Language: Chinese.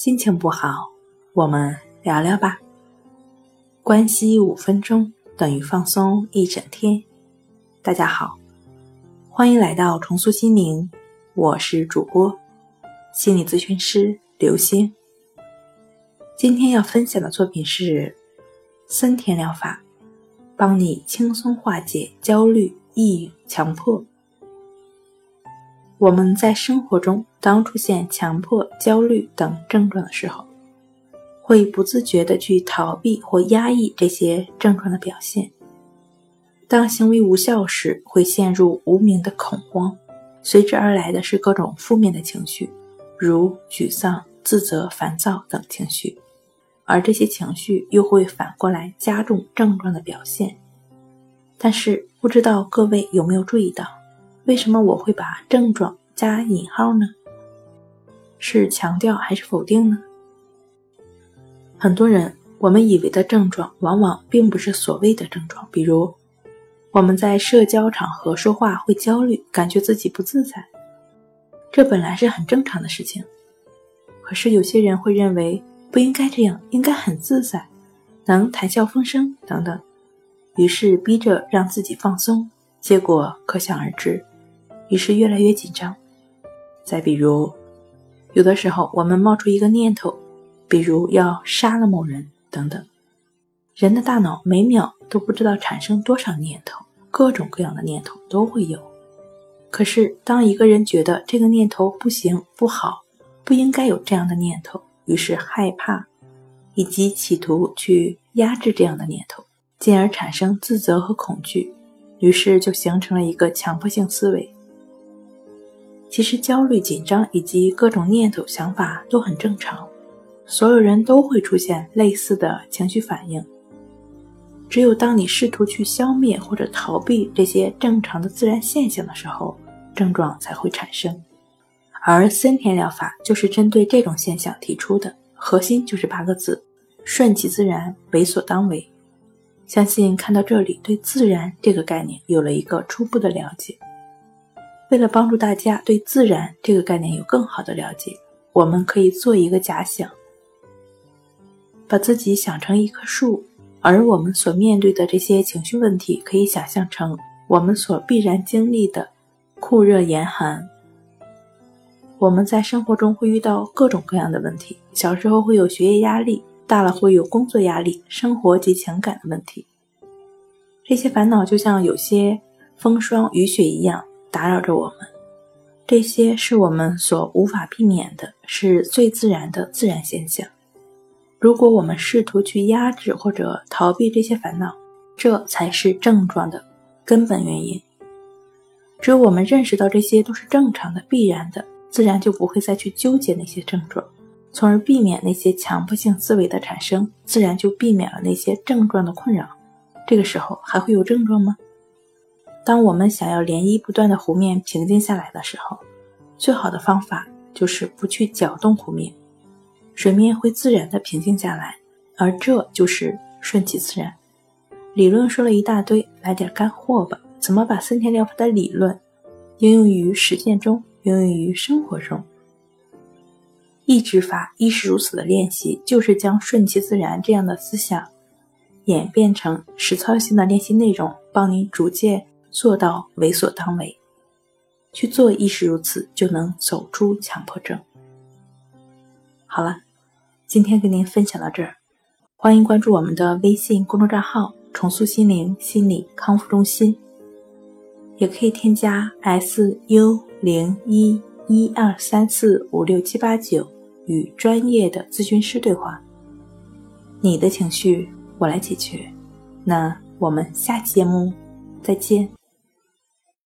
心情不好，我们聊聊吧。关系五分钟等于放松一整天。大家好，欢迎来到重塑心灵，我是主播心理咨询师刘星。今天要分享的作品是森田疗法，帮你轻松化解焦虑、抑郁、强迫。我们在生活中，当出现强迫、焦虑等症状的时候，会不自觉地去逃避或压抑这些症状的表现。当行为无效时，会陷入无名的恐慌，随之而来的是各种负面的情绪，如沮丧、自责、烦躁等情绪，而这些情绪又会反过来加重症状的表现。但是，不知道各位有没有注意到？为什么我会把症状加引号呢？是强调还是否定呢？很多人，我们以为的症状，往往并不是所谓的症状。比如，我们在社交场合说话会焦虑，感觉自己不自在，这本来是很正常的事情。可是有些人会认为不应该这样，应该很自在，能谈笑风生等等，于是逼着让自己放松，结果可想而知。于是越来越紧张。再比如，有的时候我们冒出一个念头，比如要杀了某人等等。人的大脑每秒都不知道产生多少念头，各种各样的念头都会有。可是当一个人觉得这个念头不行、不好，不应该有这样的念头，于是害怕，以及企图去压制这样的念头，进而产生自责和恐惧，于是就形成了一个强迫性思维。其实焦虑、紧张以及各种念头、想法都很正常，所有人都会出现类似的情绪反应。只有当你试图去消灭或者逃避这些正常的自然现象的时候，症状才会产生。而森田疗法就是针对这种现象提出的，核心就是八个字：顺其自然，为所当为。相信看到这里，对自然这个概念有了一个初步的了解。为了帮助大家对自然这个概念有更好的了解，我们可以做一个假想，把自己想成一棵树，而我们所面对的这些情绪问题，可以想象成我们所必然经历的酷热严寒。我们在生活中会遇到各种各样的问题，小时候会有学业压力，大了会有工作压力、生活及情感的问题。这些烦恼就像有些风霜雨雪一样。打扰着我们，这些是我们所无法避免的，是最自然的自然现象。如果我们试图去压制或者逃避这些烦恼，这才是症状的根本原因。只有我们认识到这些都是正常的、必然的，自然就不会再去纠结那些症状，从而避免那些强迫性思维的产生，自然就避免了那些症状的困扰。这个时候还会有症状吗？当我们想要涟漪不断的湖面平静下来的时候，最好的方法就是不去搅动湖面，水面会自然的平静下来，而这就是顺其自然。理论说了一大堆，来点干货吧。怎么把森田疗法的理论应用于实践中，应用于生活中？意志法亦是如此的练习，就是将顺其自然这样的思想演变成实操性的练习内容，帮你逐渐。做到为所当为，去做亦是如此，就能走出强迫症。好了，今天跟您分享到这儿，欢迎关注我们的微信公众账号“重塑心灵心理康复中心”，也可以添加 “s u 零一一二三四五六七八九”与专业的咨询师对话。你的情绪我来解决。那我们下期节目再见。